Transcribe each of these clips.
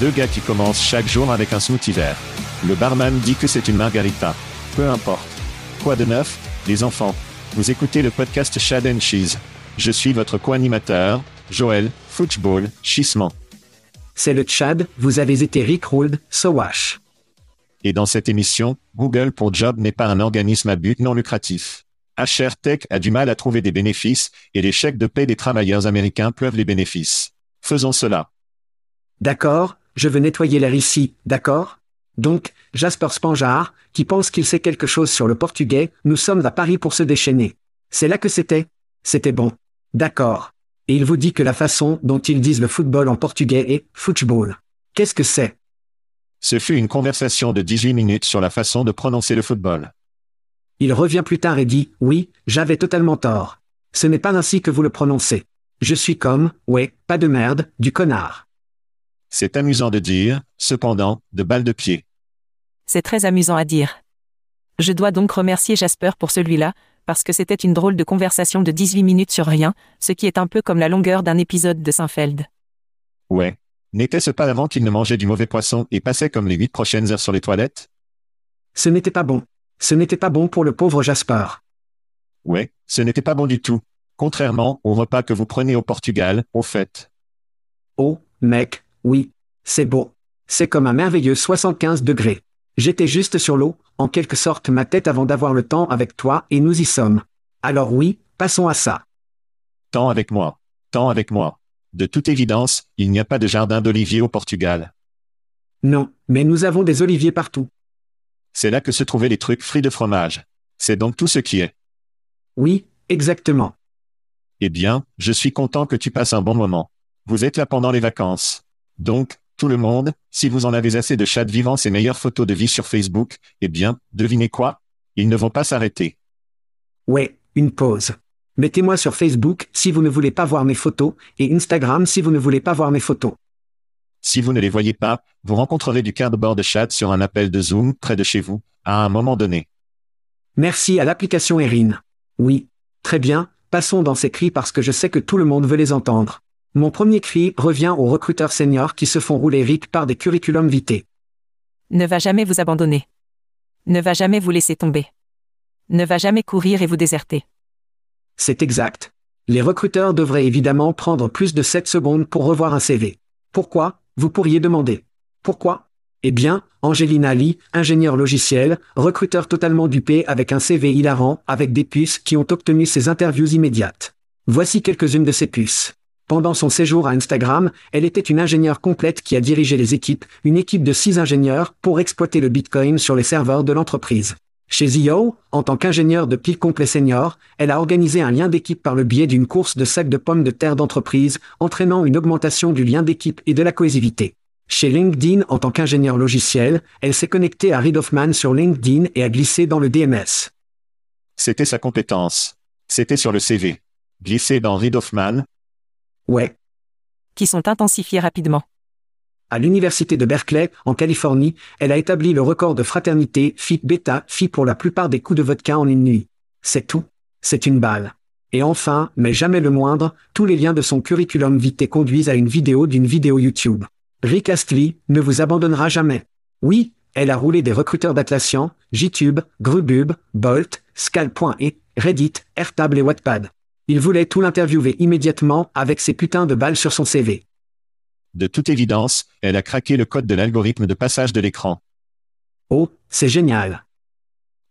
Deux gars qui commencent chaque jour avec un smoothie vert. Le barman dit que c'est une margarita. Peu importe. Quoi de neuf, les enfants? Vous écoutez le podcast Chad and Cheese. Je suis votre co-animateur, Joël, Football, Chissement. C'est le Tchad, vous avez été rickrolled, Sowash. Et dans cette émission, Google pour Job n'est pas un organisme à but non lucratif. HR Tech a du mal à trouver des bénéfices, et les chèques de paie des travailleurs américains pleuvent les bénéfices. Faisons cela. D'accord, je veux nettoyer l'air ici, d'accord? Donc, Jasper Spanjar, qui pense qu'il sait quelque chose sur le portugais, nous sommes à Paris pour se déchaîner. C'est là que c'était? C'était bon. D'accord. Et il vous dit que la façon dont ils disent le football en portugais est football. Qu'est-ce que c'est? Ce fut une conversation de 18 minutes sur la façon de prononcer le football. Il revient plus tard et dit, oui, j'avais totalement tort. Ce n'est pas ainsi que vous le prononcez. Je suis comme, ouais, pas de merde, du connard. C'est amusant de dire, cependant, de balles de pied. C'est très amusant à dire. Je dois donc remercier Jasper pour celui-là, parce que c'était une drôle de conversation de 18 minutes sur rien, ce qui est un peu comme la longueur d'un épisode de Seinfeld. Ouais. N'était-ce pas avant qu'il ne mangeait du mauvais poisson et passait comme les huit prochaines heures sur les toilettes? Ce n'était pas bon. Ce n'était pas bon pour le pauvre Jasper. Ouais, ce n'était pas bon du tout. Contrairement au repas que vous prenez au Portugal, au fait. Oh, mec, oui. C'est beau. C'est comme un merveilleux 75 degrés. J'étais juste sur l'eau, en quelque sorte ma tête avant d'avoir le temps avec toi et nous y sommes. Alors oui, passons à ça. Tant avec moi. Tant avec moi. De toute évidence, il n'y a pas de jardin d'oliviers au Portugal. Non, mais nous avons des oliviers partout. C'est là que se trouvaient les trucs frits de fromage. C'est donc tout ce qui est. Oui, exactement. Eh bien, je suis content que tu passes un bon moment. Vous êtes là pendant les vacances. Donc, tout le monde, si vous en avez assez de chats vivant ces meilleures photos de vie sur Facebook, eh bien, devinez quoi? Ils ne vont pas s'arrêter. Ouais, une pause. Mettez-moi sur Facebook si vous ne voulez pas voir mes photos, et Instagram si vous ne voulez pas voir mes photos. Si vous ne les voyez pas, vous rencontrerez du cardboard de chat sur un appel de Zoom près de chez vous, à un moment donné. Merci à l'application Erin. Oui. Très bien, passons dans ces cris parce que je sais que tout le monde veut les entendre. Mon premier cri revient aux recruteurs seniors qui se font rouler ric par des curriculums vitae. Ne va jamais vous abandonner. Ne va jamais vous laisser tomber. Ne va jamais courir et vous déserter. C'est exact. Les recruteurs devraient évidemment prendre plus de 7 secondes pour revoir un CV. Pourquoi Vous pourriez demander. Pourquoi? Eh bien, Angelina Lee, ingénieure logiciel, recruteur totalement dupé avec un CV hilarant, avec des puces qui ont obtenu ses interviews immédiates. Voici quelques-unes de ces puces. Pendant son séjour à Instagram, elle était une ingénieure complète qui a dirigé les équipes, une équipe de six ingénieurs, pour exploiter le Bitcoin sur les serveurs de l'entreprise. Chez Zio, en tant qu'ingénieur de pile complet senior, elle a organisé un lien d'équipe par le biais d'une course de sacs de pommes de terre d'entreprise, entraînant une augmentation du lien d'équipe et de la cohésivité. Chez LinkedIn, en tant qu'ingénieur logiciel, elle s'est connectée à Reid Hoffman sur LinkedIn et a glissé dans le DMS. C'était sa compétence. C'était sur le CV. Glisser dans Reid Hoffman, Ouais. Qui sont intensifiés rapidement. À l'université de Berkeley, en Californie, elle a établi le record de fraternité Phi Beta Phi pour la plupart des coups de vodka en une nuit. C'est tout. C'est une balle. Et enfin, mais jamais le moindre, tous les liens de son curriculum vitae conduisent à une vidéo d'une vidéo YouTube. Rick Astley ne vous abandonnera jamais. Oui, elle a roulé des recruteurs d'Atlassian, JTube, Grubub, Bolt, Scal.e, Reddit, Airtable et Wattpad. Il voulait tout l'interviewer immédiatement avec ses putains de balles sur son CV. de toute évidence, elle a craqué le code de l'algorithme de passage de l'écran. Oh, c'est génial.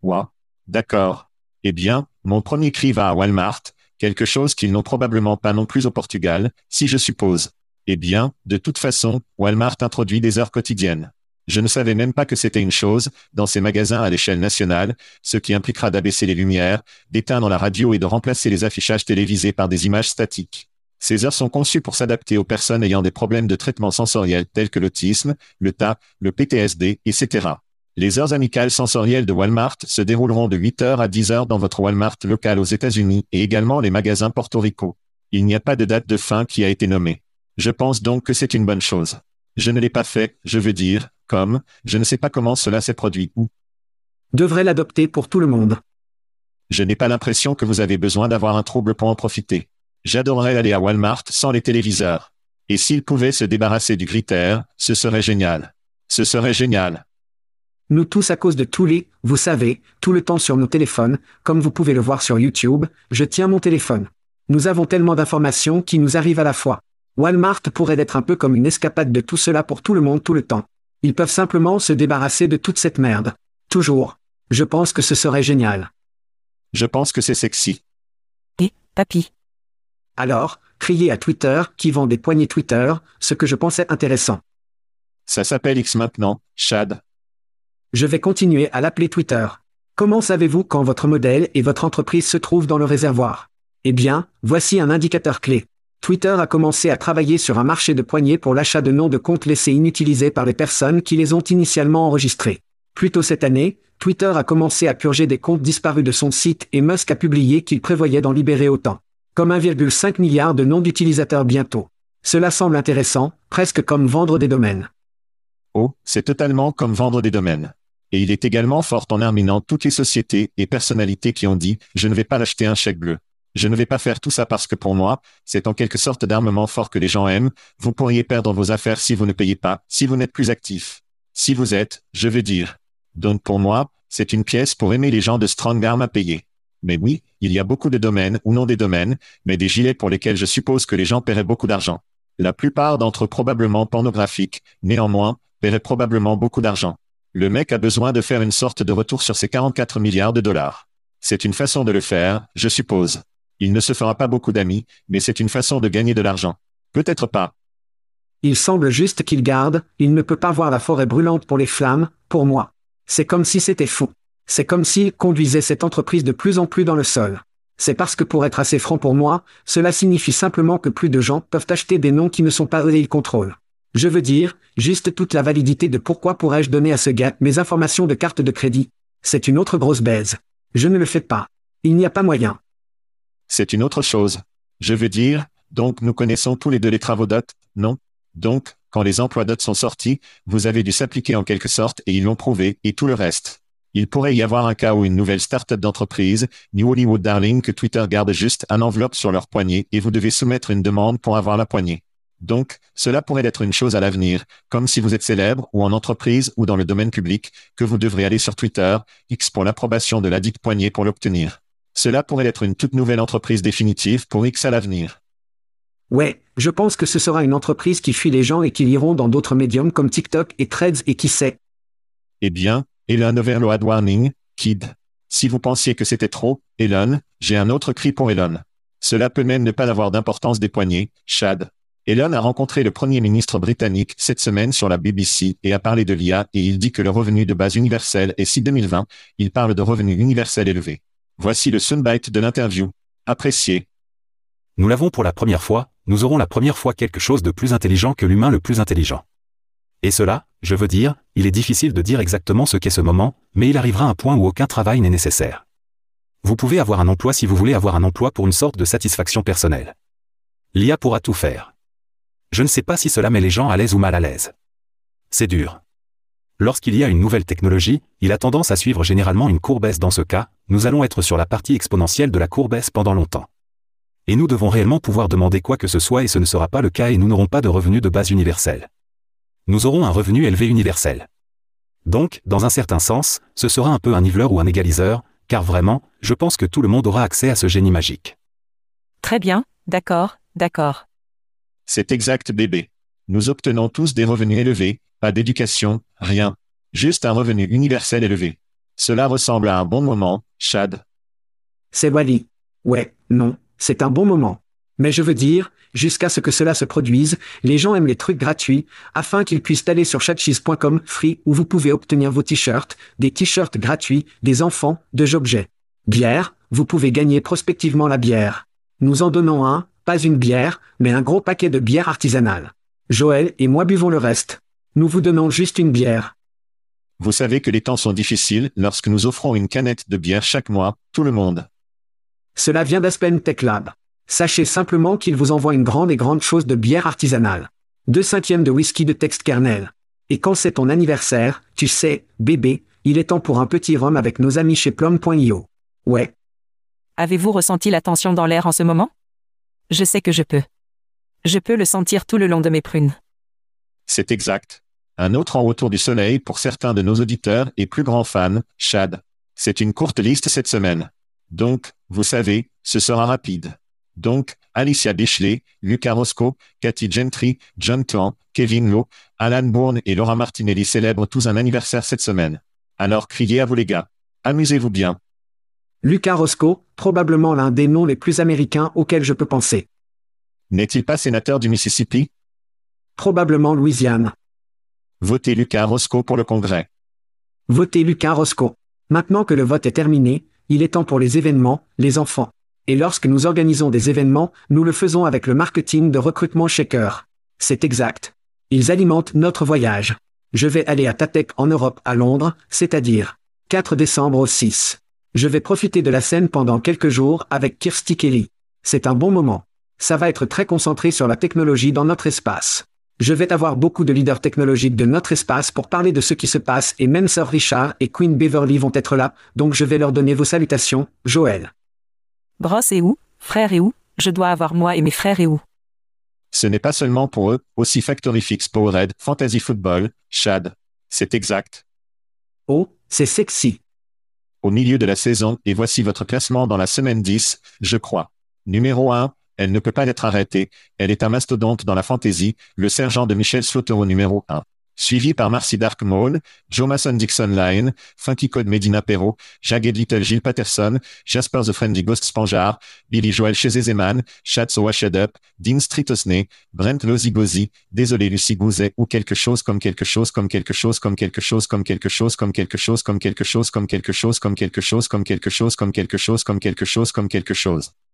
Ouah. D'accord. Eh bien, mon premier cri va à Walmart, quelque chose qu'ils n'ont probablement pas non plus au Portugal, si je suppose. Eh bien, de toute façon, Walmart introduit des heures quotidiennes. Je ne savais même pas que c'était une chose, dans ces magasins à l'échelle nationale, ce qui impliquera d'abaisser les lumières, d'éteindre la radio et de remplacer les affichages télévisés par des images statiques. Ces heures sont conçues pour s'adapter aux personnes ayant des problèmes de traitement sensoriel tels que l'autisme, le TAP, le PTSD, etc. Les heures amicales sensorielles de Walmart se dérouleront de 8h à 10h dans votre Walmart local aux États-Unis et également les magasins Porto Rico. Il n'y a pas de date de fin qui a été nommée. Je pense donc que c'est une bonne chose. Je ne l'ai pas fait, je veux dire, comme, je ne sais pas comment cela s'est produit ou, Devrait l'adopter pour tout le monde. je n'ai pas l'impression que vous avez besoin d'avoir un trouble pour en profiter. J'adorerais aller à Walmart sans les téléviseurs. Et s'ils pouvaient se débarrasser du critère, ce serait génial. Ce serait génial. Nous tous à cause de tous les, vous savez, tout le temps sur nos téléphones, comme vous pouvez le voir sur YouTube, je tiens mon téléphone. Nous avons tellement d'informations qui nous arrivent à la fois. Walmart pourrait être un peu comme une escapade de tout cela pour tout le monde tout le temps. Ils peuvent simplement se débarrasser de toute cette merde. Toujours. Je pense que ce serait génial. Je pense que c'est sexy. Et, papy. Alors, criez à Twitter, qui vend des poignées Twitter, ce que je pensais intéressant. Ça s'appelle X maintenant, Chad. Je vais continuer à l'appeler Twitter. Comment savez-vous quand votre modèle et votre entreprise se trouvent dans le réservoir? Eh bien, voici un indicateur clé. Twitter a commencé à travailler sur un marché de poignées pour l'achat de noms de comptes laissés inutilisés par les personnes qui les ont initialement enregistrés. Plus tôt cette année, Twitter a commencé à purger des comptes disparus de son site et Musk a publié qu'il prévoyait d'en libérer autant. Comme 1,5 milliard de noms d'utilisateurs bientôt. Cela semble intéressant, presque comme vendre des domaines. Oh, c'est totalement comme vendre des domaines. Et il est également fort en arminant toutes les sociétés et personnalités qui ont dit, je ne vais pas l'acheter un chèque bleu. Je ne vais pas faire tout ça parce que pour moi, c'est en quelque sorte d'armement fort que les gens aiment, vous pourriez perdre vos affaires si vous ne payez pas, si vous n'êtes plus actif. Si vous êtes, je veux dire. Donc pour moi, c'est une pièce pour aimer les gens de Strong Arm à payer. Mais oui, il y a beaucoup de domaines ou non des domaines, mais des gilets pour lesquels je suppose que les gens paieraient beaucoup d'argent. La plupart d'entre eux probablement pornographiques, néanmoins, paieraient probablement beaucoup d'argent. Le mec a besoin de faire une sorte de retour sur ses 44 milliards de dollars. C'est une façon de le faire, je suppose. Il ne se fera pas beaucoup d'amis, mais c'est une façon de gagner de l'argent. Peut-être pas. Il semble juste qu'il garde, il ne peut pas voir la forêt brûlante pour les flammes, pour moi. C'est comme si c'était fou. C'est comme s'il conduisait cette entreprise de plus en plus dans le sol. C'est parce que pour être assez franc pour moi, cela signifie simplement que plus de gens peuvent acheter des noms qui ne sont pas eux et ils contrôlent. Je veux dire, juste toute la validité de pourquoi pourrais-je donner à ce gars mes informations de carte de crédit. C'est une autre grosse baise. Je ne le fais pas. Il n'y a pas moyen. C'est une autre chose. Je veux dire, donc nous connaissons tous les deux les travaux DOT, non? Donc, quand les emplois DOT sont sortis, vous avez dû s'appliquer en quelque sorte et ils l'ont prouvé, et tout le reste. Il pourrait y avoir un cas où une nouvelle start-up d'entreprise, New Hollywood Darling, que Twitter garde juste un enveloppe sur leur poignée et vous devez soumettre une demande pour avoir la poignée. Donc, cela pourrait être une chose à l'avenir, comme si vous êtes célèbre ou en entreprise ou dans le domaine public, que vous devrez aller sur Twitter, X pour l'approbation de la dite poignée pour l'obtenir. Cela pourrait être une toute nouvelle entreprise définitive pour X à l'avenir. Ouais, je pense que ce sera une entreprise qui fuit les gens et qui iront dans d'autres médiums comme TikTok et Threads et qui sait. Eh bien, Elon Overload Warning, Kid. Si vous pensiez que c'était trop, Elon, j'ai un autre cri pour Elon. Cela peut même ne pas avoir d'importance des poignées, Chad. Elon a rencontré le premier ministre britannique cette semaine sur la BBC et a parlé de l'IA et il dit que le revenu de base universel est si 2020, il parle de revenu universel élevé. Voici le soundbite de l'interview. Apprécié. Nous l'avons pour la première fois, nous aurons la première fois quelque chose de plus intelligent que l'humain le plus intelligent. Et cela, je veux dire, il est difficile de dire exactement ce qu'est ce moment, mais il arrivera un point où aucun travail n'est nécessaire. Vous pouvez avoir un emploi si vous voulez avoir un emploi pour une sorte de satisfaction personnelle. L'IA pourra tout faire. Je ne sais pas si cela met les gens à l'aise ou mal à l'aise. C'est dur. Lorsqu'il y a une nouvelle technologie, il a tendance à suivre généralement une courbe dans ce cas, nous allons être sur la partie exponentielle de la courbe S pendant longtemps. Et nous devons réellement pouvoir demander quoi que ce soit et ce ne sera pas le cas et nous n'aurons pas de revenu de base universel. Nous aurons un revenu élevé universel. Donc, dans un certain sens, ce sera un peu un niveleur ou un égaliseur, car vraiment, je pense que tout le monde aura accès à ce génie magique. Très bien, d'accord, d'accord. C'est exact bébé. Nous obtenons tous des revenus élevés, pas d'éducation, rien. Juste un revenu universel élevé. Cela ressemble à un bon moment, Chad. C'est Wally. Ouais, non, c'est un bon moment. Mais je veux dire, jusqu'à ce que cela se produise, les gens aiment les trucs gratuits, afin qu'ils puissent aller sur chatcheese.com free où vous pouvez obtenir vos t-shirts, des t-shirts gratuits, des enfants, deux objets. Bière, vous pouvez gagner prospectivement la bière. Nous en donnons un, pas une bière, mais un gros paquet de bière artisanale. Joël et moi buvons le reste. Nous vous donnons juste une bière. Vous savez que les temps sont difficiles lorsque nous offrons une canette de bière chaque mois, tout le monde. Cela vient d'Aspen Tech Lab. Sachez simplement qu'il vous envoie une grande et grande chose de bière artisanale. Deux cinquièmes de whisky de texte kernel. Et quand c'est ton anniversaire, tu sais, bébé, il est temps pour un petit rhum avec nos amis chez plum.io. Ouais. Avez-vous ressenti la tension dans l'air en ce moment? Je sais que je peux. Je peux le sentir tout le long de mes prunes. C'est exact. Un autre en retour du soleil pour certains de nos auditeurs et plus grands fans, Chad. C'est une courte liste cette semaine. Donc, vous savez, ce sera rapide. Donc, Alicia Bishley, Luca Roscoe, Cathy Gentry, John Clan, Kevin Lowe, Alan Bourne et Laura Martinelli célèbrent tous un anniversaire cette semaine. Alors criez à vous les gars. Amusez-vous bien. Lucas Roscoe, probablement l'un des noms les plus américains auxquels je peux penser. N'est-il pas sénateur du Mississippi? Probablement Louisiane. Votez Lucas Roscoe pour le Congrès. Votez Lucas Roscoe. Maintenant que le vote est terminé, il est temps pour les événements, les enfants. Et lorsque nous organisons des événements, nous le faisons avec le marketing de recrutement Shaker. C'est exact. Ils alimentent notre voyage. Je vais aller à Tatec en Europe à Londres, c'est-à-dire 4 décembre au 6. Je vais profiter de la scène pendant quelques jours avec Kirsty Kelly. C'est un bon moment. Ça va être très concentré sur la technologie dans notre espace. Je vais avoir beaucoup de leaders technologiques de notre espace pour parler de ce qui se passe et même Sir Richard et Queen Beverly vont être là, donc je vais leur donner vos salutations, Joël. Brosse et où Frère et où Je dois avoir moi et mes frères et où Ce n'est pas seulement pour eux, aussi Factory Fix Powerhead, Fantasy Football, Chad. C'est exact. Oh, c'est sexy. Au milieu de la saison, et voici votre classement dans la semaine 10, je crois. Numéro 1, elle ne peut pas être arrêtée, elle est un mastodonte dans la fantasy, le sergent de Michel Slaughter numéro 1 suivi par Marcy Dark Maul, Joe Mason Dixon Line, Funky Code Medina Perro, Jagged Little Gilles Patterson, Jasper the Friendly Ghost Spanjar, Billy Joel chez Zeman, Chad So Washed Up, Dean Street Osney, Brent Lozigozi, désolé Lucie Gouzet ou quelque chose comme quelque chose comme quelque chose comme quelque chose comme quelque chose comme quelque chose comme quelque chose comme quelque chose comme quelque chose comme quelque chose comme quelque chose comme quelque chose comme quelque chose comme quelque chose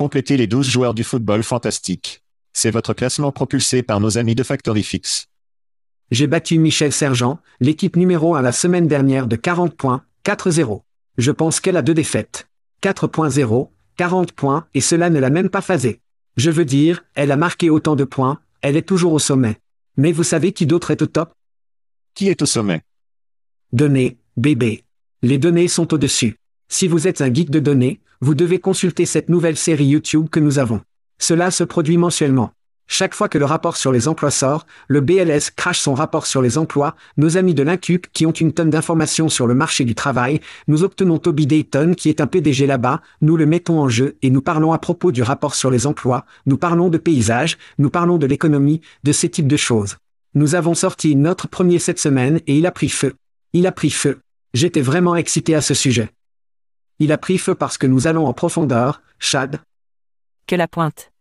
Complétez les 12 joueurs du football fantastique. C'est votre classement propulsé par nos amis de Factory Fix. J'ai battu Michel Sergent, l'équipe numéro 1 la semaine dernière de 40 points, 4-0. Je pense qu'elle a deux défaites. 4.0, 40 points, et cela ne l'a même pas phasé. Je veux dire, elle a marqué autant de points, elle est toujours au sommet. Mais vous savez qui d'autre est au top? Qui est au sommet? Données, bébé. Les données sont au-dessus. Si vous êtes un geek de données, vous devez consulter cette nouvelle série YouTube que nous avons. Cela se produit mensuellement. Chaque fois que le rapport sur les emplois sort, le BLS crache son rapport sur les emplois, nos amis de l'Incup qui ont une tonne d'informations sur le marché du travail, nous obtenons Toby Dayton qui est un PDG là-bas, nous le mettons en jeu et nous parlons à propos du rapport sur les emplois, nous parlons de paysage, nous parlons de l'économie, de ces types de choses. Nous avons sorti notre premier cette semaine et il a pris feu. Il a pris feu. J'étais vraiment excité à ce sujet. Il a pris feu parce que nous allons en profondeur, Chad. Que la pointe.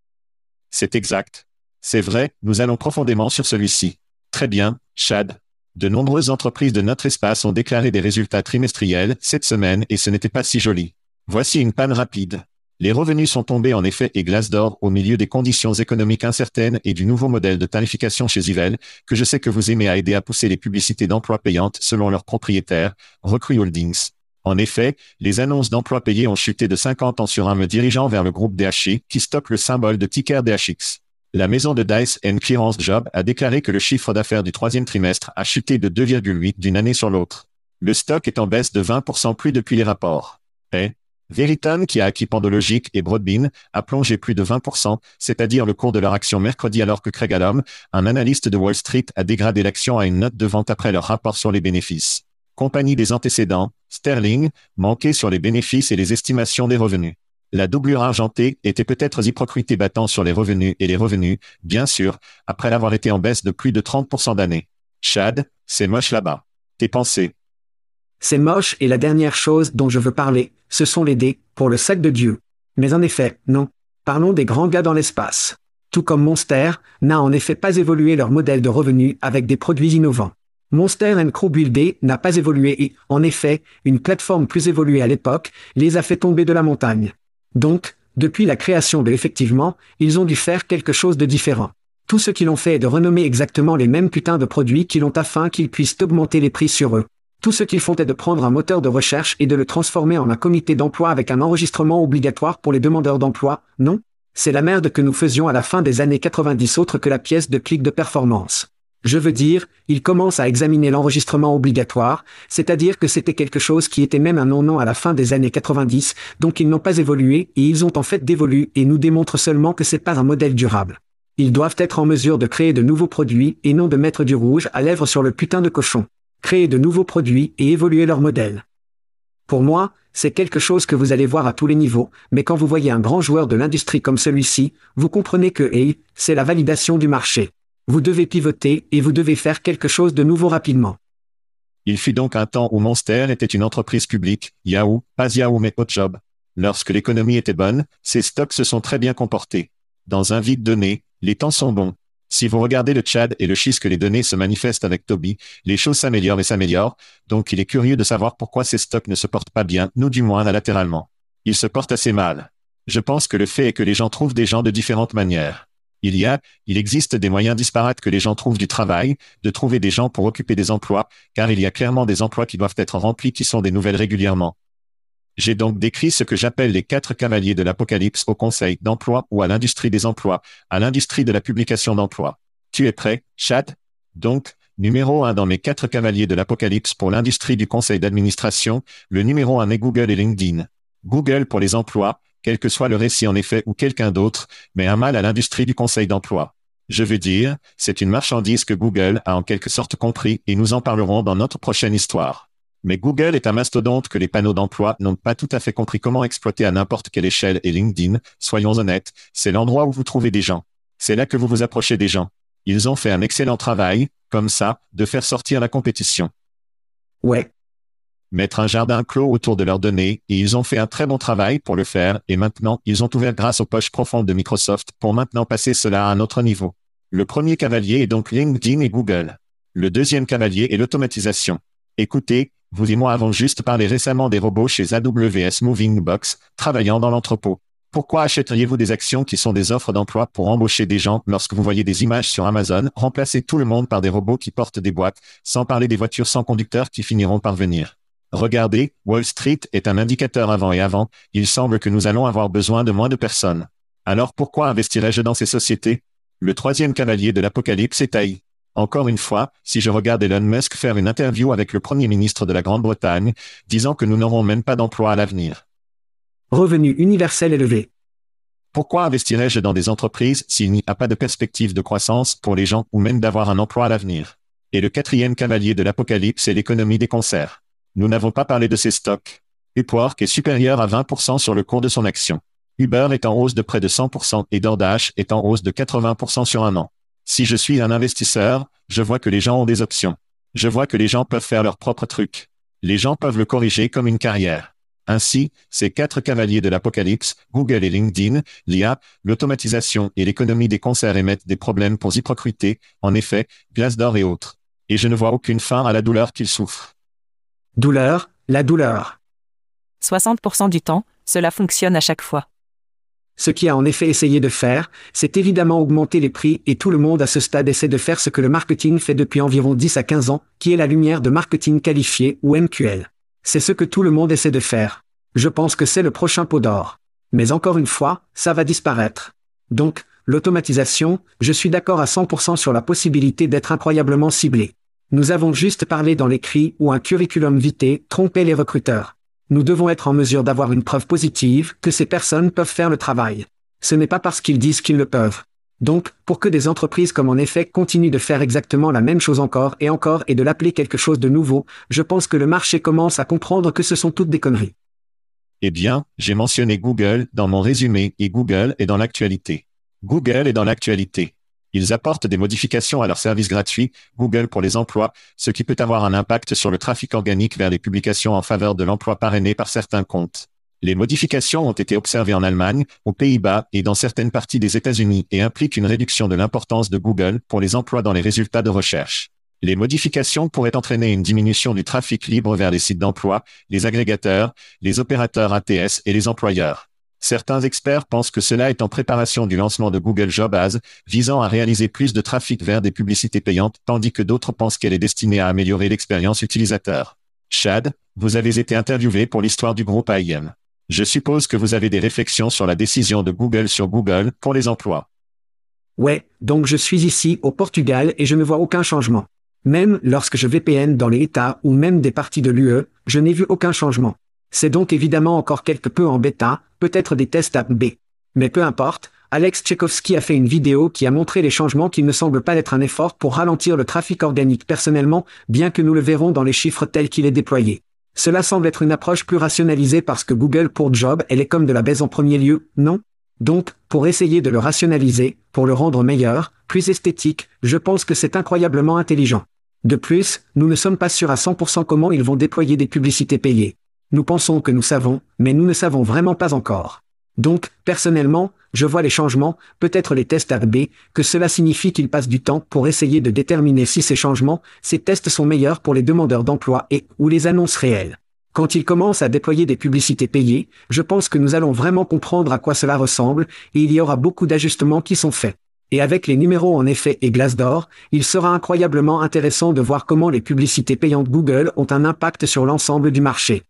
C'est exact. C'est vrai, nous allons profondément sur celui-ci. Très bien, Chad. De nombreuses entreprises de notre espace ont déclaré des résultats trimestriels cette semaine et ce n'était pas si joli. Voici une panne rapide. Les revenus sont tombés en effet et glace d'or au milieu des conditions économiques incertaines et du nouveau modèle de tarification chez Ivel, que je sais que vous aimez à aider à pousser les publicités d'emploi payantes selon leurs propriétaires, Recruit Holdings. En effet, les annonces d'emplois payés ont chuté de 50 ans sur un me dirigeant vers le groupe DHI qui stocke le symbole de ticker DHX. La maison de Dice Clearance Job a déclaré que le chiffre d'affaires du troisième trimestre a chuté de 2,8 d'une année sur l'autre. Le stock est en baisse de 20% plus depuis les rapports. Et Veriton, qui a acquis Pandologic et Broadbean, a plongé plus de 20%, c'est-à-dire le cours de leur action mercredi alors que Craig Allum, un analyste de Wall Street, a dégradé l'action à une note de vente après leur rapport sur les bénéfices. Compagnie des antécédents, Sterling, manquait sur les bénéfices et les estimations des revenus. La doublure argentée était peut-être hypocrité battant sur les revenus et les revenus, bien sûr, après avoir été en baisse de plus de 30% d'année. Chad, c'est moche là-bas. Tes pensées? C'est moche et la dernière chose dont je veux parler, ce sont les dés, pour le sac de Dieu. Mais en effet, non. Parlons des grands gars dans l'espace. Tout comme Monster, n'a en effet pas évolué leur modèle de revenus avec des produits innovants. Monster Crow Buildé n'a pas évolué et, en effet, une plateforme plus évoluée à l'époque, les a fait tomber de la montagne. Donc, depuis la création de effectivement, ils ont dû faire quelque chose de différent. Tout ce qu'ils ont fait est de renommer exactement les mêmes putains de produits qu'ils ont afin qu'ils puissent augmenter les prix sur eux. Tout ce qu'ils font est de prendre un moteur de recherche et de le transformer en un comité d'emploi avec un enregistrement obligatoire pour les demandeurs d'emploi, non? C'est la merde que nous faisions à la fin des années 90 autre que la pièce de clic de performance. Je veux dire, ils commencent à examiner l'enregistrement obligatoire, c'est-à-dire que c'était quelque chose qui était même un non-non à la fin des années 90, donc ils n'ont pas évolué et ils ont en fait dévolu et nous démontrent seulement que c'est pas un modèle durable. Ils doivent être en mesure de créer de nouveaux produits et non de mettre du rouge à lèvres sur le putain de cochon. Créer de nouveaux produits et évoluer leur modèle. Pour moi, c'est quelque chose que vous allez voir à tous les niveaux, mais quand vous voyez un grand joueur de l'industrie comme celui-ci, vous comprenez que, hey, c'est la validation du marché. Vous devez pivoter et vous devez faire quelque chose de nouveau rapidement. Il fut donc un temps où Monster était une entreprise publique, Yahoo, pas Yahoo mais Hotjob. Lorsque l'économie était bonne, ses stocks se sont très bien comportés. Dans un vide donné, les temps sont bons. Si vous regardez le Tchad et le schiste que les données se manifestent avec Toby, les choses s'améliorent et s'améliorent, donc il est curieux de savoir pourquoi ces stocks ne se portent pas bien, nous du moins latéralement. Ils se portent assez mal. Je pense que le fait est que les gens trouvent des gens de différentes manières. Il y a, il existe des moyens disparates que les gens trouvent du travail, de trouver des gens pour occuper des emplois, car il y a clairement des emplois qui doivent être remplis qui sont des nouvelles régulièrement. J'ai donc décrit ce que j'appelle les quatre cavaliers de l'apocalypse au conseil d'emploi ou à l'industrie des emplois, à l'industrie de la publication d'emploi. Tu es prêt, Chad? Donc, numéro un dans mes quatre cavaliers de l'apocalypse pour l'industrie du conseil d'administration, le numéro un est Google et LinkedIn. Google pour les emplois, quel que soit le récit en effet ou quelqu'un d'autre, mais un mal à l'industrie du conseil d'emploi. Je veux dire, c'est une marchandise que Google a en quelque sorte compris et nous en parlerons dans notre prochaine histoire. Mais Google est un mastodonte que les panneaux d'emploi n'ont pas tout à fait compris comment exploiter à n'importe quelle échelle et LinkedIn, soyons honnêtes, c'est l'endroit où vous trouvez des gens. C'est là que vous vous approchez des gens. Ils ont fait un excellent travail, comme ça, de faire sortir la compétition. Ouais, mettre un jardin clos autour de leurs données, et ils ont fait un très bon travail pour le faire, et maintenant, ils ont ouvert grâce aux poches profondes de Microsoft pour maintenant passer cela à un autre niveau. Le premier cavalier est donc LinkedIn et Google. Le deuxième cavalier est l'automatisation. Écoutez, vous et moi avons juste parlé récemment des robots chez AWS Moving Box, travaillant dans l'entrepôt. Pourquoi achèteriez-vous des actions qui sont des offres d'emploi pour embaucher des gens lorsque vous voyez des images sur Amazon remplacer tout le monde par des robots qui portent des boîtes, sans parler des voitures sans conducteur qui finiront par venir? Regardez, Wall Street est un indicateur avant et avant, il semble que nous allons avoir besoin de moins de personnes. Alors pourquoi investirais-je dans ces sociétés? Le troisième cavalier de l'Apocalypse est AI. Encore une fois, si je regarde Elon Musk faire une interview avec le Premier ministre de la Grande-Bretagne, disant que nous n'aurons même pas d'emploi à l'avenir. Revenu universel élevé. Pourquoi investirais-je dans des entreprises s'il n'y a pas de perspective de croissance pour les gens ou même d'avoir un emploi à l'avenir? Et le quatrième cavalier de l'apocalypse est l'économie des concerts. Nous n'avons pas parlé de ces stocks. Upwork est supérieur à 20% sur le cours de son action. Uber est en hausse de près de 100% et DoorDash est en hausse de 80% sur un an. Si je suis un investisseur, je vois que les gens ont des options. Je vois que les gens peuvent faire leur propre truc. Les gens peuvent le corriger comme une carrière. Ainsi, ces quatre cavaliers de l'apocalypse, Google et LinkedIn, l'IA, l'automatisation et l'économie des concerts émettent des problèmes pour Ziprocrité, en effet, Glassdoor et autres. Et je ne vois aucune fin à la douleur qu'ils souffrent. Douleur, la douleur. 60% du temps, cela fonctionne à chaque fois. Ce qui a en effet essayé de faire, c'est évidemment augmenter les prix et tout le monde à ce stade essaie de faire ce que le marketing fait depuis environ 10 à 15 ans, qui est la lumière de marketing qualifié ou MQL. C'est ce que tout le monde essaie de faire. Je pense que c'est le prochain pot d'or. Mais encore une fois, ça va disparaître. Donc, l'automatisation, je suis d'accord à 100% sur la possibilité d'être incroyablement ciblé. Nous avons juste parlé dans l'écrit où un curriculum vitae trompait les recruteurs. Nous devons être en mesure d'avoir une preuve positive que ces personnes peuvent faire le travail. Ce n'est pas parce qu'ils disent qu'ils le peuvent. Donc, pour que des entreprises comme en effet continuent de faire exactement la même chose encore et encore et de l'appeler quelque chose de nouveau, je pense que le marché commence à comprendre que ce sont toutes des conneries. Eh bien, j'ai mentionné Google dans mon résumé et Google est dans l'actualité. Google est dans l'actualité. Ils apportent des modifications à leurs services gratuits, Google pour les emplois, ce qui peut avoir un impact sur le trafic organique vers les publications en faveur de l'emploi parrainé par certains comptes. Les modifications ont été observées en Allemagne, aux Pays-Bas et dans certaines parties des États-Unis et impliquent une réduction de l'importance de Google pour les emplois dans les résultats de recherche. Les modifications pourraient entraîner une diminution du trafic libre vers les sites d'emploi, les agrégateurs, les opérateurs ATS et les employeurs. Certains experts pensent que cela est en préparation du lancement de Google Job Ads, visant à réaliser plus de trafic vers des publicités payantes, tandis que d'autres pensent qu'elle est destinée à améliorer l'expérience utilisateur. Chad, vous avez été interviewé pour l'histoire du groupe AIM. Je suppose que vous avez des réflexions sur la décision de Google sur Google pour les emplois. Ouais, donc je suis ici au Portugal et je ne vois aucun changement. Même lorsque je VPN dans les États ou même des parties de l'UE, je n'ai vu aucun changement. C'est donc évidemment encore quelque peu en bêta, peut-être des tests app B. Mais peu importe, Alex Tchaikovsky a fait une vidéo qui a montré les changements qui ne semblent pas être un effort pour ralentir le trafic organique personnellement, bien que nous le verrons dans les chiffres tels qu'il est déployé. Cela semble être une approche plus rationalisée parce que Google pour Job elle est comme de la baise en premier lieu, non? Donc, pour essayer de le rationaliser, pour le rendre meilleur, plus esthétique, je pense que c'est incroyablement intelligent. De plus, nous ne sommes pas sûrs à 100% comment ils vont déployer des publicités payées. Nous pensons que nous savons, mais nous ne savons vraiment pas encore. Donc, personnellement, je vois les changements, peut-être les tests AB, que cela signifie qu'ils passent du temps pour essayer de déterminer si ces changements, ces tests sont meilleurs pour les demandeurs d'emploi et ou les annonces réelles. Quand ils commencent à déployer des publicités payées, je pense que nous allons vraiment comprendre à quoi cela ressemble, et il y aura beaucoup d'ajustements qui sont faits. Et avec les numéros en effet et d'or, il sera incroyablement intéressant de voir comment les publicités payantes Google ont un impact sur l'ensemble du marché.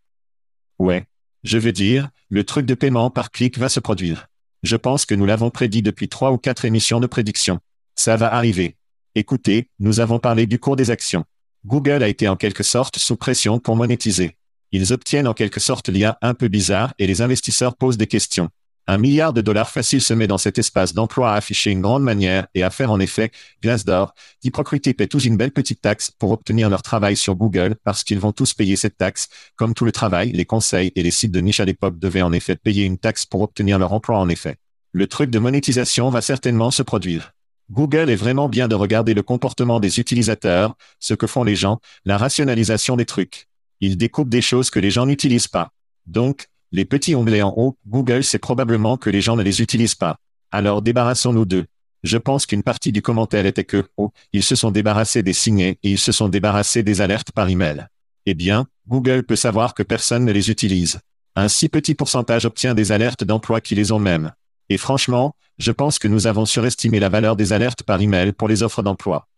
Ouais. Je veux dire, le truc de paiement par clic va se produire. Je pense que nous l'avons prédit depuis trois ou quatre émissions de prédiction. Ça va arriver. Écoutez, nous avons parlé du cours des actions. Google a été en quelque sorte sous pression pour monétiser. Ils obtiennent en quelque sorte l'IA un peu bizarre et les investisseurs posent des questions. Un milliard de dollars facile se met dans cet espace d'emploi à afficher une grande manière et à faire en effet, Glassdoor, Hypocrite paie tous une belle petite taxe pour obtenir leur travail sur Google parce qu'ils vont tous payer cette taxe, comme tout le travail, les conseils et les sites de niche à l'époque devaient en effet payer une taxe pour obtenir leur emploi en effet. Le truc de monétisation va certainement se produire. Google est vraiment bien de regarder le comportement des utilisateurs, ce que font les gens, la rationalisation des trucs. Ils découpent des choses que les gens n'utilisent pas. Donc, les petits onglets en haut, Google sait probablement que les gens ne les utilisent pas. Alors débarrassons-nous d'eux. Je pense qu'une partie du commentaire était que, oh, ils se sont débarrassés des signets et ils se sont débarrassés des alertes par email. Eh bien, Google peut savoir que personne ne les utilise. Un si petit pourcentage obtient des alertes d'emploi qui les ont même. Et franchement, je pense que nous avons surestimé la valeur des alertes par email pour les offres d'emploi.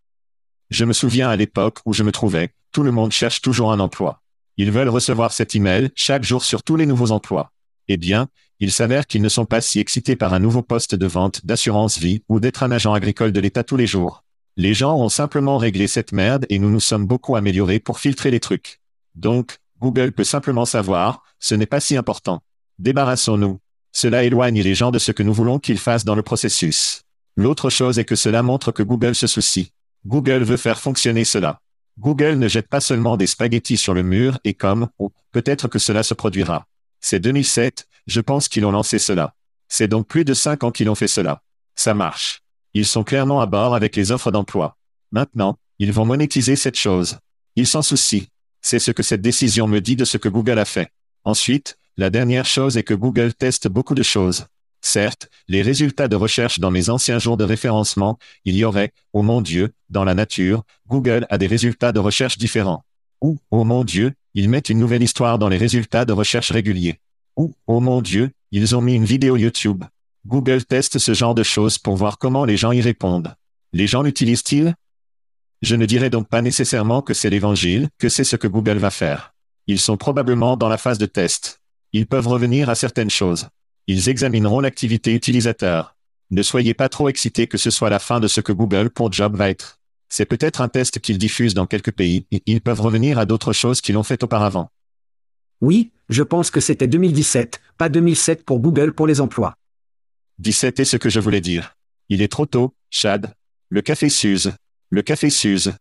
Je me souviens à l'époque où je me trouvais, tout le monde cherche toujours un emploi. Ils veulent recevoir cet email chaque jour sur tous les nouveaux emplois. Eh bien, il s'avère qu'ils ne sont pas si excités par un nouveau poste de vente d'assurance vie ou d'être un agent agricole de l'État tous les jours. Les gens ont simplement réglé cette merde et nous nous sommes beaucoup améliorés pour filtrer les trucs. Donc, Google peut simplement savoir, ce n'est pas si important. Débarrassons-nous. Cela éloigne les gens de ce que nous voulons qu'ils fassent dans le processus. L'autre chose est que cela montre que Google se soucie. Google veut faire fonctionner cela. Google ne jette pas seulement des spaghettis sur le mur et comme, oh, peut-être que cela se produira. C'est 2007, je pense qu'ils ont lancé cela. C'est donc plus de cinq ans qu'ils ont fait cela. Ça marche. Ils sont clairement à bord avec les offres d'emploi. Maintenant, ils vont monétiser cette chose. Ils s'en soucient. C'est ce que cette décision me dit de ce que Google a fait. Ensuite, la dernière chose est que Google teste beaucoup de choses. Certes, les résultats de recherche dans mes anciens jours de référencement, il y aurait, oh mon Dieu, dans la nature, Google a des résultats de recherche différents. Ou, oh mon Dieu, ils mettent une nouvelle histoire dans les résultats de recherche réguliers. Ou, oh mon Dieu, ils ont mis une vidéo YouTube. Google teste ce genre de choses pour voir comment les gens y répondent. Les gens l'utilisent-ils? Je ne dirais donc pas nécessairement que c'est l'évangile, que c'est ce que Google va faire. Ils sont probablement dans la phase de test. Ils peuvent revenir à certaines choses. Ils examineront l'activité utilisateur. Ne soyez pas trop excités que ce soit la fin de ce que Google pour Job va être. C'est peut-être un test qu'ils diffusent dans quelques pays, et ils peuvent revenir à d'autres choses qu'ils ont fait auparavant. Oui, je pense que c'était 2017, pas 2007 pour Google pour les emplois. 17 est ce que je voulais dire. Il est trop tôt, Chad. Le café s'use. Le café s'use.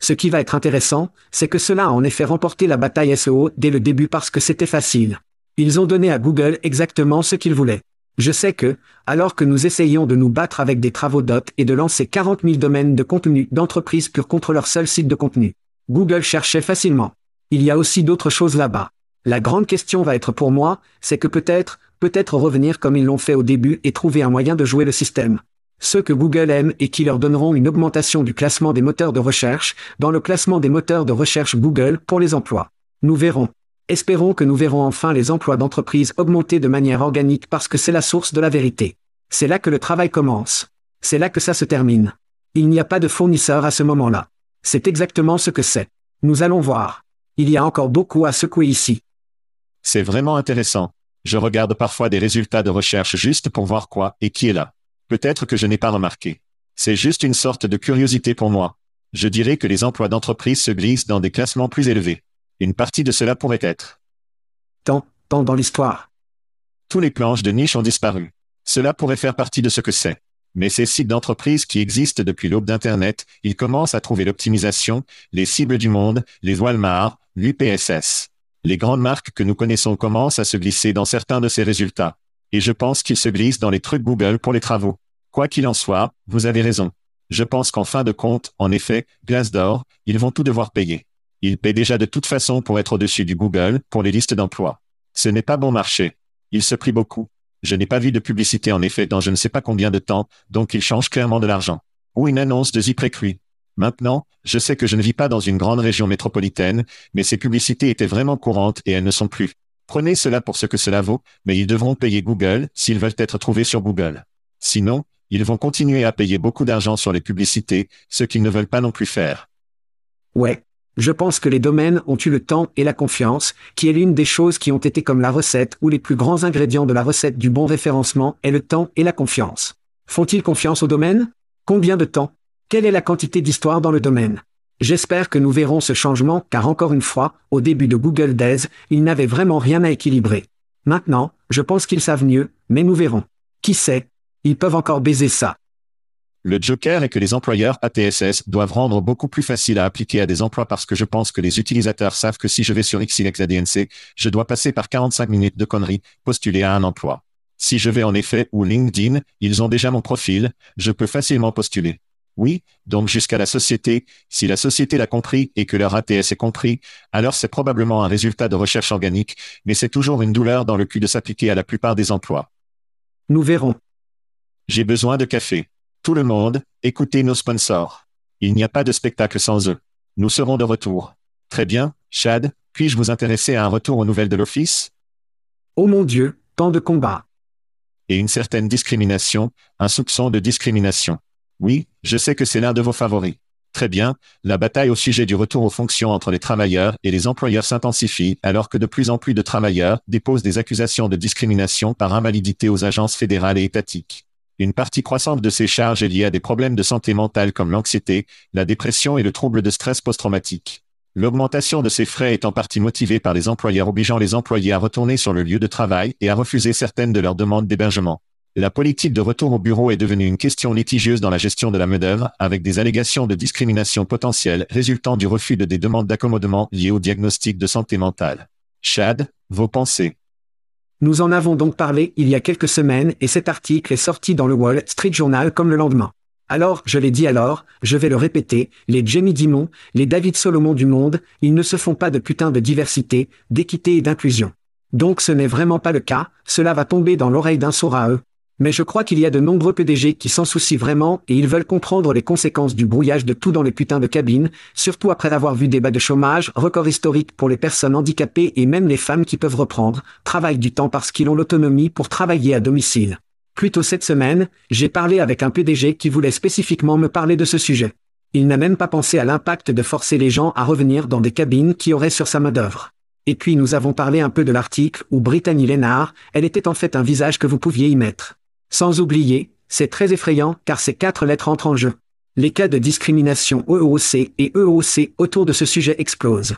Ce qui va être intéressant, c'est que cela a en effet remporté la bataille SEO dès le début parce que c'était facile. Ils ont donné à Google exactement ce qu'ils voulaient. Je sais que, alors que nous essayons de nous battre avec des travaux DOT et de lancer 40 000 domaines de contenu d'entreprise pure contre leur seul site de contenu, Google cherchait facilement. Il y a aussi d'autres choses là-bas. La grande question va être pour moi, c'est que peut-être, peut-être revenir comme ils l'ont fait au début et trouver un moyen de jouer le système. Ceux que Google aime et qui leur donneront une augmentation du classement des moteurs de recherche, dans le classement des moteurs de recherche Google pour les emplois. Nous verrons. Espérons que nous verrons enfin les emplois d'entreprise augmenter de manière organique parce que c'est la source de la vérité. C'est là que le travail commence. C'est là que ça se termine. Il n'y a pas de fournisseur à ce moment-là. C'est exactement ce que c'est. Nous allons voir. Il y a encore beaucoup à secouer ici. C'est vraiment intéressant. Je regarde parfois des résultats de recherche juste pour voir quoi et qui est là. Peut-être que je n'ai pas remarqué. C'est juste une sorte de curiosité pour moi. Je dirais que les emplois d'entreprise se glissent dans des classements plus élevés. Une partie de cela pourrait être. Tant, tant dans l'histoire. Tous les planches de niche ont disparu. Cela pourrait faire partie de ce que c'est. Mais ces sites d'entreprise qui existent depuis l'aube d'Internet, ils commencent à trouver l'optimisation, les cibles du monde, les Walmart, l'UPSS. Les grandes marques que nous connaissons commencent à se glisser dans certains de ces résultats. Et je pense qu'ils se glissent dans les trucs Google pour les travaux. Quoi qu'il en soit, vous avez raison. Je pense qu'en fin de compte, en effet, Glassdoor, ils vont tout devoir payer. Ils paient déjà de toute façon pour être au-dessus du Google, pour les listes d'emploi. Ce n'est pas bon marché. Il se prie beaucoup. Je n'ai pas vu de publicité en effet dans je ne sais pas combien de temps, donc ils changent clairement de l'argent. Ou une annonce de ZipRecruit. Maintenant, je sais que je ne vis pas dans une grande région métropolitaine, mais ces publicités étaient vraiment courantes et elles ne sont plus. Prenez cela pour ce que cela vaut, mais ils devront payer Google s'ils veulent être trouvés sur Google. Sinon, ils vont continuer à payer beaucoup d'argent sur les publicités, ce qu'ils ne veulent pas non plus faire. Ouais, je pense que les domaines ont eu le temps et la confiance, qui est l'une des choses qui ont été comme la recette ou les plus grands ingrédients de la recette du bon référencement est le temps et la confiance. Font-ils confiance au domaine? Combien de temps? Quelle est la quantité d'histoire dans le domaine? J'espère que nous verrons ce changement car encore une fois, au début de Google Days, ils n'avaient vraiment rien à équilibrer. Maintenant, je pense qu'ils savent mieux, mais nous verrons. Qui sait? Ils peuvent encore baiser ça. Le joker est que les employeurs ATSS doivent rendre beaucoup plus facile à appliquer à des emplois parce que je pense que les utilisateurs savent que si je vais sur XLXADNC, je dois passer par 45 minutes de conneries, postuler à un emploi. Si je vais en effet ou LinkedIn, ils ont déjà mon profil, je peux facilement postuler. Oui, donc jusqu'à la société, si la société l'a compris et que leur ATS est compris, alors c'est probablement un résultat de recherche organique, mais c'est toujours une douleur dans le cul de s'appliquer à la plupart des emplois. Nous verrons. J'ai besoin de café. Tout le monde, écoutez nos sponsors. Il n'y a pas de spectacle sans eux. Nous serons de retour. Très bien, Chad, puis-je vous intéresser à un retour aux nouvelles de l'Office? Oh mon Dieu, tant de combats. Et une certaine discrimination, un soupçon de discrimination. Oui, je sais que c'est l'un de vos favoris. Très bien, la bataille au sujet du retour aux fonctions entre les travailleurs et les employeurs s'intensifie alors que de plus en plus de travailleurs déposent des accusations de discrimination par invalidité aux agences fédérales et étatiques. Une partie croissante de ces charges est liée à des problèmes de santé mentale comme l'anxiété, la dépression et le trouble de stress post-traumatique. L'augmentation de ces frais est en partie motivée par les employeurs obligeant les employés à retourner sur le lieu de travail et à refuser certaines de leurs demandes d'hébergement. La politique de retour au bureau est devenue une question litigieuse dans la gestion de la main-d'œuvre, avec des allégations de discrimination potentielle résultant du refus de des demandes d'accommodement liées au diagnostic de santé mentale. Chad, vos pensées. Nous en avons donc parlé il y a quelques semaines et cet article est sorti dans le Wall Street Journal comme le lendemain. Alors, je l'ai dit alors, je vais le répéter, les Jamie Dimon, les David Solomon du monde, ils ne se font pas de putain de diversité, d'équité et d'inclusion. Donc ce n'est vraiment pas le cas, cela va tomber dans l'oreille d'un sourd à eux. Mais je crois qu'il y a de nombreux PDG qui s'en soucient vraiment et ils veulent comprendre les conséquences du brouillage de tout dans les putains de cabines, surtout après avoir vu des bas de chômage, record historique pour les personnes handicapées et même les femmes qui peuvent reprendre, travaillent du temps parce qu'ils ont l'autonomie pour travailler à domicile. Plus tôt cette semaine, j'ai parlé avec un PDG qui voulait spécifiquement me parler de ce sujet. Il n'a même pas pensé à l'impact de forcer les gens à revenir dans des cabines qui auraient sur sa main-d'œuvre. Et puis nous avons parlé un peu de l'article où Brittany Lennard, elle était en fait un visage que vous pouviez y mettre. Sans oublier, c'est très effrayant car ces quatre lettres entrent en jeu. Les cas de discrimination EOC et EOC autour de ce sujet explosent.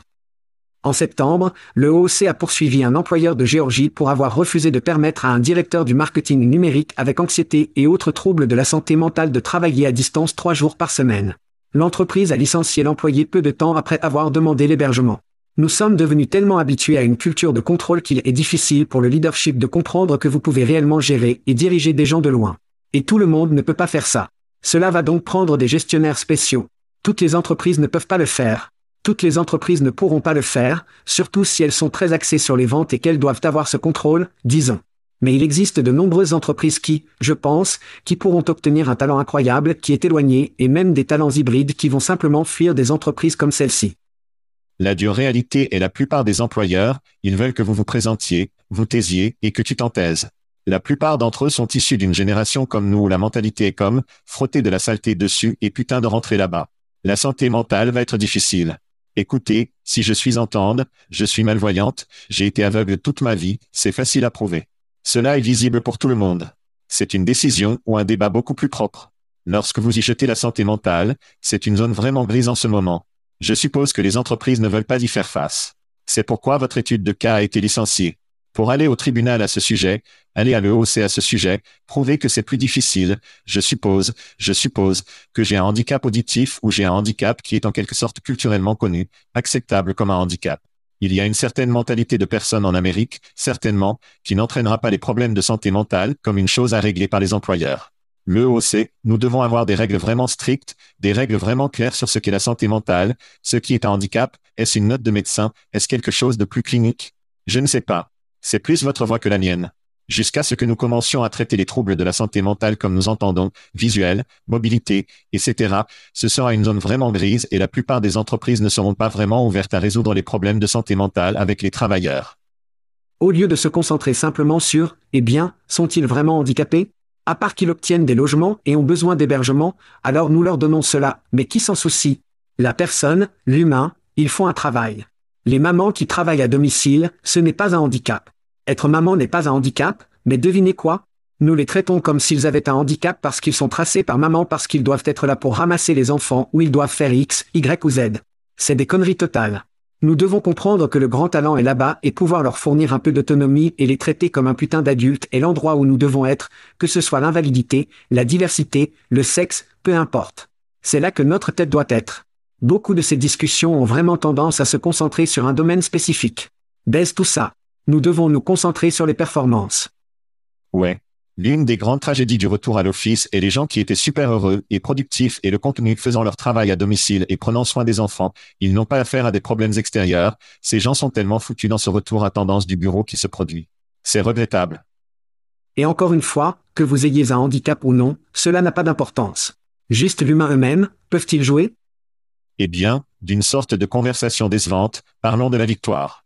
En septembre, le OOC a poursuivi un employeur de Géorgie pour avoir refusé de permettre à un directeur du marketing numérique avec anxiété et autres troubles de la santé mentale de travailler à distance trois jours par semaine. L'entreprise a licencié l'employé peu de temps après avoir demandé l'hébergement. Nous sommes devenus tellement habitués à une culture de contrôle qu'il est difficile pour le leadership de comprendre que vous pouvez réellement gérer et diriger des gens de loin. Et tout le monde ne peut pas faire ça. Cela va donc prendre des gestionnaires spéciaux. Toutes les entreprises ne peuvent pas le faire, toutes les entreprises ne pourront pas le faire, surtout si elles sont très axées sur les ventes et qu'elles doivent avoir ce contrôle, disons. Mais il existe de nombreuses entreprises qui, je pense, qui pourront obtenir un talent incroyable qui est éloigné et même des talents hybrides qui vont simplement fuir des entreprises comme celle-ci. La dure réalité est la plupart des employeurs, ils veulent que vous vous présentiez, vous taisiez et que tu t'en taises. La plupart d'entre eux sont issus d'une génération comme nous où la mentalité est comme, frotter de la saleté dessus et putain de rentrer là-bas. La santé mentale va être difficile. Écoutez, si je suis entende, je suis malvoyante, j'ai été aveugle toute ma vie, c'est facile à prouver. Cela est visible pour tout le monde. C'est une décision ou un débat beaucoup plus propre. Lorsque vous y jetez la santé mentale, c'est une zone vraiment grise en ce moment. Je suppose que les entreprises ne veulent pas y faire face. C'est pourquoi votre étude de cas a été licenciée. Pour aller au tribunal à ce sujet, aller à l'EOC à ce sujet, prouver que c'est plus difficile, je suppose, je suppose, que j'ai un handicap auditif ou j'ai un handicap qui est en quelque sorte culturellement connu, acceptable comme un handicap. Il y a une certaine mentalité de personnes en Amérique, certainement, qui n'entraînera pas les problèmes de santé mentale comme une chose à régler par les employeurs. L'EOC, nous devons avoir des règles vraiment strictes, des règles vraiment claires sur ce qu'est la santé mentale, ce qui est un handicap, est-ce une note de médecin, est-ce quelque chose de plus clinique? Je ne sais pas. C'est plus votre voix que la mienne. Jusqu'à ce que nous commencions à traiter les troubles de la santé mentale comme nous entendons, visuel, mobilité, etc., ce sera une zone vraiment grise et la plupart des entreprises ne seront pas vraiment ouvertes à résoudre les problèmes de santé mentale avec les travailleurs. Au lieu de se concentrer simplement sur, eh bien, sont-ils vraiment handicapés? À part qu'ils obtiennent des logements et ont besoin d'hébergement, alors nous leur donnons cela, mais qui s'en soucie? La personne, l'humain, ils font un travail. Les mamans qui travaillent à domicile, ce n'est pas un handicap. Être maman n'est pas un handicap, mais devinez quoi? Nous les traitons comme s'ils avaient un handicap parce qu'ils sont tracés par maman parce qu'ils doivent être là pour ramasser les enfants ou ils doivent faire X, Y ou Z. C'est des conneries totales. Nous devons comprendre que le grand talent est là-bas et pouvoir leur fournir un peu d'autonomie et les traiter comme un putain d'adulte est l'endroit où nous devons être, que ce soit l'invalidité, la diversité, le sexe, peu importe. C'est là que notre tête doit être. Beaucoup de ces discussions ont vraiment tendance à se concentrer sur un domaine spécifique. Baisse tout ça. Nous devons nous concentrer sur les performances. Ouais. L'une des grandes tragédies du retour à l'office est les gens qui étaient super heureux et productifs et le contenu faisant leur travail à domicile et prenant soin des enfants, ils n'ont pas affaire à des problèmes extérieurs, ces gens sont tellement foutus dans ce retour à tendance du bureau qui se produit. C'est regrettable. Et encore une fois, que vous ayez un handicap ou non, cela n'a pas d'importance. Juste l'humain eux-mêmes, peuvent-ils jouer? Eh bien, d'une sorte de conversation décevante, parlons de la victoire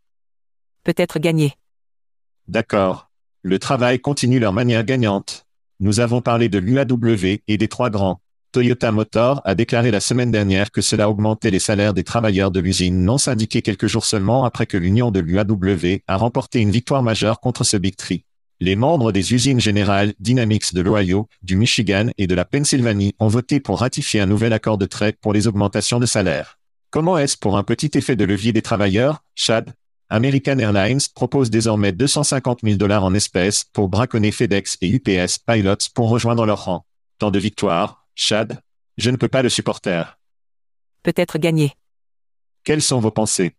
peut-être gagner. D'accord. Le travail continue leur manière gagnante. Nous avons parlé de l'UAW et des trois grands. Toyota Motor a déclaré la semaine dernière que cela augmentait les salaires des travailleurs de l'usine non syndiquée quelques jours seulement après que l'union de l'UAW a remporté une victoire majeure contre ce Big Tree. Les membres des usines générales Dynamics de l'Ohio, du Michigan et de la Pennsylvanie ont voté pour ratifier un nouvel accord de trait pour les augmentations de salaire. Comment est-ce pour un petit effet de levier des travailleurs, Chad? American Airlines propose désormais 250 000 dollars en espèces pour braconner FedEx et UPS Pilots pour rejoindre leur rang. Tant de victoires, Chad Je ne peux pas le supporter. Peut-être gagné. Quelles sont vos pensées?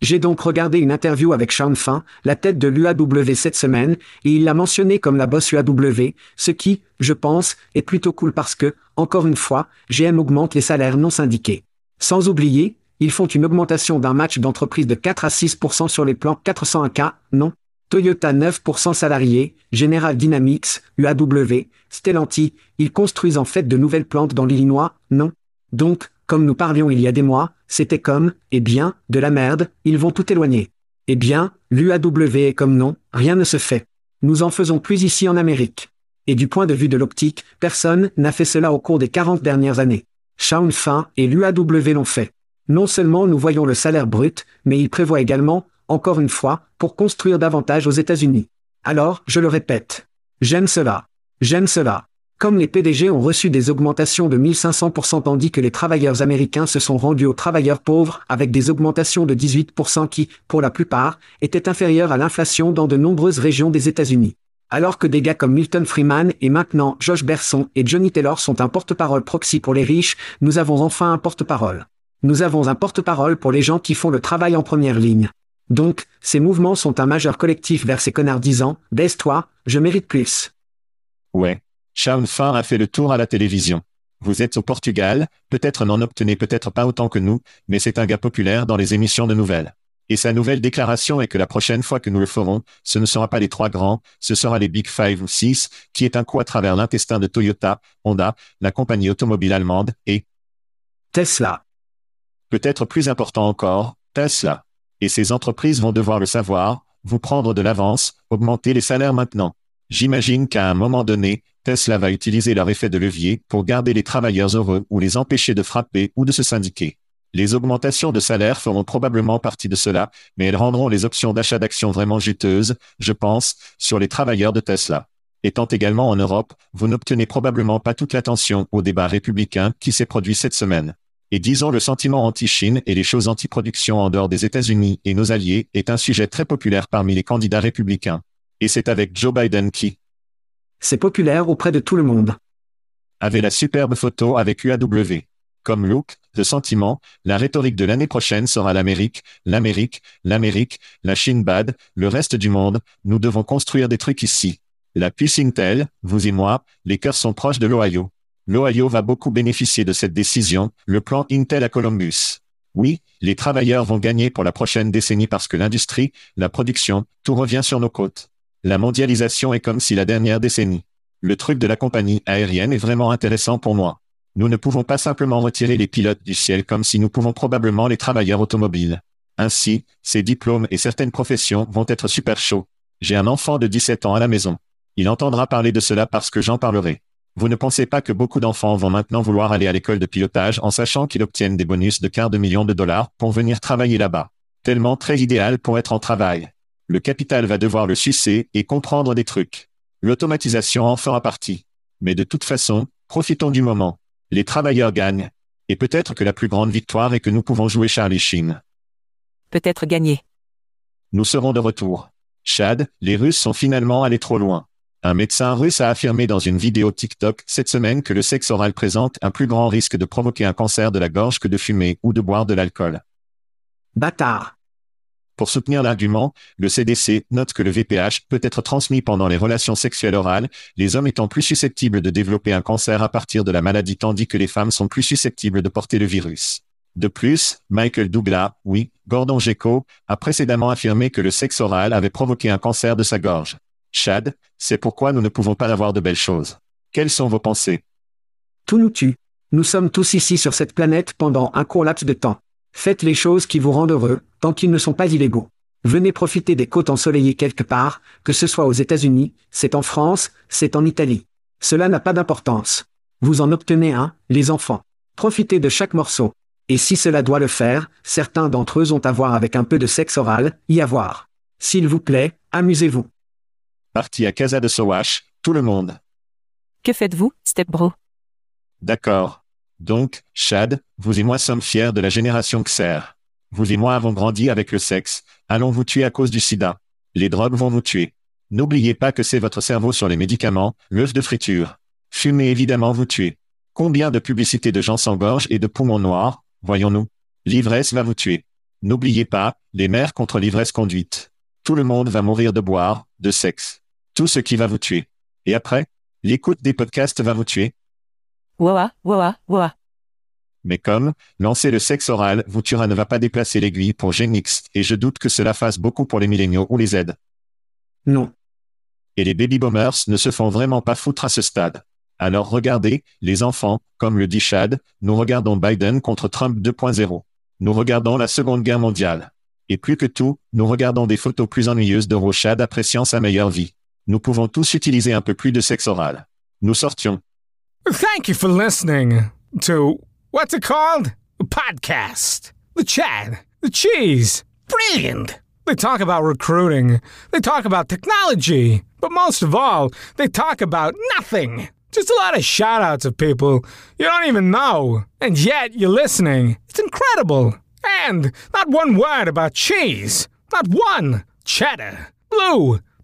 J'ai donc regardé une interview avec Sean Fin, la tête de l'UAW cette semaine, et il l'a mentionné comme la boss UAW, ce qui, je pense, est plutôt cool parce que, encore une fois, GM augmente les salaires non syndiqués. Sans oublier, ils font une augmentation d'un match d'entreprise de 4 à 6% sur les plans 401K, non Toyota 9% salariés, General Dynamics, UAW, Stellantis, ils construisent en fait de nouvelles plantes dans l'Illinois, non Donc, comme nous parlions il y a des mois, c'était comme, eh bien, de la merde, ils vont tout éloigner. Eh bien, l'UAW est comme non, rien ne se fait. Nous en faisons plus ici en Amérique. Et du point de vue de l'optique, personne n'a fait cela au cours des 40 dernières années. Shaun Fin et l'UAW l'ont fait. Non seulement nous voyons le salaire brut, mais il prévoit également, encore une fois, pour construire davantage aux États-Unis. Alors, je le répète. J'aime cela. J'aime cela. Comme les PDG ont reçu des augmentations de 1500% tandis que les travailleurs américains se sont rendus aux travailleurs pauvres avec des augmentations de 18% qui, pour la plupart, étaient inférieures à l'inflation dans de nombreuses régions des États-Unis. Alors que des gars comme Milton Freeman et maintenant Josh Berson et Johnny Taylor sont un porte-parole proxy pour les riches, nous avons enfin un porte-parole. Nous avons un porte-parole pour les gens qui font le travail en première ligne. Donc, ces mouvements sont un majeur collectif vers ces connards disant, baisse-toi, je mérite plus. Ouais. Shaun Fin a fait le tour à la télévision. Vous êtes au Portugal, peut-être n'en obtenez peut-être pas autant que nous, mais c'est un gars populaire dans les émissions de nouvelles. Et sa nouvelle déclaration est que la prochaine fois que nous le ferons, ce ne sera pas les trois grands, ce sera les Big Five ou Six, qui est un coup à travers l'intestin de Toyota, Honda, la compagnie automobile allemande, et Tesla. Peut-être plus important encore, Tesla. Et ces entreprises vont devoir le savoir, vous prendre de l'avance, augmenter les salaires maintenant. J'imagine qu'à un moment donné, Tesla va utiliser leur effet de levier pour garder les travailleurs heureux ou les empêcher de frapper ou de se syndiquer. Les augmentations de salaire feront probablement partie de cela, mais elles rendront les options d'achat d'actions vraiment juteuses, je pense, sur les travailleurs de Tesla. Étant également en Europe, vous n'obtenez probablement pas toute l'attention au débat républicain qui s'est produit cette semaine. Et disons le sentiment anti-Chine et les choses anti-production en dehors des États-Unis et nos alliés est un sujet très populaire parmi les candidats républicains. Et c'est avec Joe Biden qui C'est populaire auprès de tout le monde. avait la superbe photo avec UAW. Comme look, de sentiment, la rhétorique de l'année prochaine sera l'Amérique, l'Amérique, l'Amérique, la Chine bad, le reste du monde, nous devons construire des trucs ici. La puce Intel, vous et moi, les cœurs sont proches de l'Ohio. L'Ohio va beaucoup bénéficier de cette décision, le plan Intel à Columbus. Oui, les travailleurs vont gagner pour la prochaine décennie parce que l'industrie, la production, tout revient sur nos côtes. La mondialisation est comme si la dernière décennie. Le truc de la compagnie aérienne est vraiment intéressant pour moi. Nous ne pouvons pas simplement retirer les pilotes du ciel comme si nous pouvons probablement les travailleurs automobiles. Ainsi, ces diplômes et certaines professions vont être super chauds. J'ai un enfant de 17 ans à la maison. Il entendra parler de cela parce que j'en parlerai. Vous ne pensez pas que beaucoup d'enfants vont maintenant vouloir aller à l'école de pilotage en sachant qu'ils obtiennent des bonus de quart de million de dollars pour venir travailler là-bas. Tellement très idéal pour être en travail. Le capital va devoir le sucer et comprendre des trucs. L'automatisation en fera partie. Mais de toute façon, profitons du moment. Les travailleurs gagnent. Et peut-être que la plus grande victoire est que nous pouvons jouer Charlie Sheen. Peut-être gagné. Nous serons de retour. Chad, les Russes sont finalement allés trop loin. Un médecin russe a affirmé dans une vidéo TikTok cette semaine que le sexe oral présente un plus grand risque de provoquer un cancer de la gorge que de fumer ou de boire de l'alcool. Bâtard. Pour soutenir l'argument, le CDC note que le VPH peut être transmis pendant les relations sexuelles orales, les hommes étant plus susceptibles de développer un cancer à partir de la maladie tandis que les femmes sont plus susceptibles de porter le virus. De plus, Michael Douglas, oui, Gordon Gekko, a précédemment affirmé que le sexe oral avait provoqué un cancer de sa gorge. Chad, c'est pourquoi nous ne pouvons pas avoir de belles choses. Quelles sont vos pensées? Tout nous tue. Nous sommes tous ici sur cette planète pendant un court laps de temps. Faites les choses qui vous rendent heureux, tant qu'ils ne sont pas illégaux. Venez profiter des côtes ensoleillées quelque part, que ce soit aux États-Unis, c'est en France, c'est en Italie. Cela n'a pas d'importance. Vous en obtenez un, les enfants. Profitez de chaque morceau. Et si cela doit le faire, certains d'entre eux ont à voir avec un peu de sexe oral, y avoir. S'il vous plaît, amusez-vous. Parti à Casa de Sowash, tout le monde. Que faites-vous, Step Bro? D'accord. Donc, Chad, vous et moi sommes fiers de la génération Xer. Vous et moi avons grandi avec le sexe. Allons vous tuer à cause du sida. Les drogues vont vous tuer. N'oubliez pas que c'est votre cerveau sur les médicaments, l'œuf de friture. Fumer évidemment vous tuer. Combien de publicités de gens s'engorgent et de poumons noirs, voyons-nous. L'ivresse va vous tuer. N'oubliez pas, les mères contre l'ivresse conduite. Tout le monde va mourir de boire, de sexe. Tout ce qui va vous tuer. Et après, l'écoute des podcasts va vous tuer. Wawa, wawa, wawa. Mais comme, lancer le sexe oral vous tuera ne va pas déplacer l'aiguille pour Genix, et je doute que cela fasse beaucoup pour les milléniaux ou les Z. Non. Et les baby boomers ne se font vraiment pas foutre à ce stade. Alors regardez, les enfants, comme le dit Chad, nous regardons Biden contre Trump 2.0. Nous regardons la Seconde Guerre mondiale. Et plus que tout, nous regardons des photos plus ennuyeuses de Rochad appréciant sa meilleure vie. Nous pouvons tous utiliser un peu plus de sexe oral. Nous sortions. Thank you for listening to what's it called? Podcast. The Chad. The Cheese. Brilliant. They talk about recruiting. They talk about technology. But most of all, they talk about nothing. Just a lot of shout outs of people you don't even know. And yet you're listening. It's incredible. And not one word about cheese. Not one. Cheddar. Blue.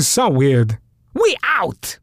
So weird. We out!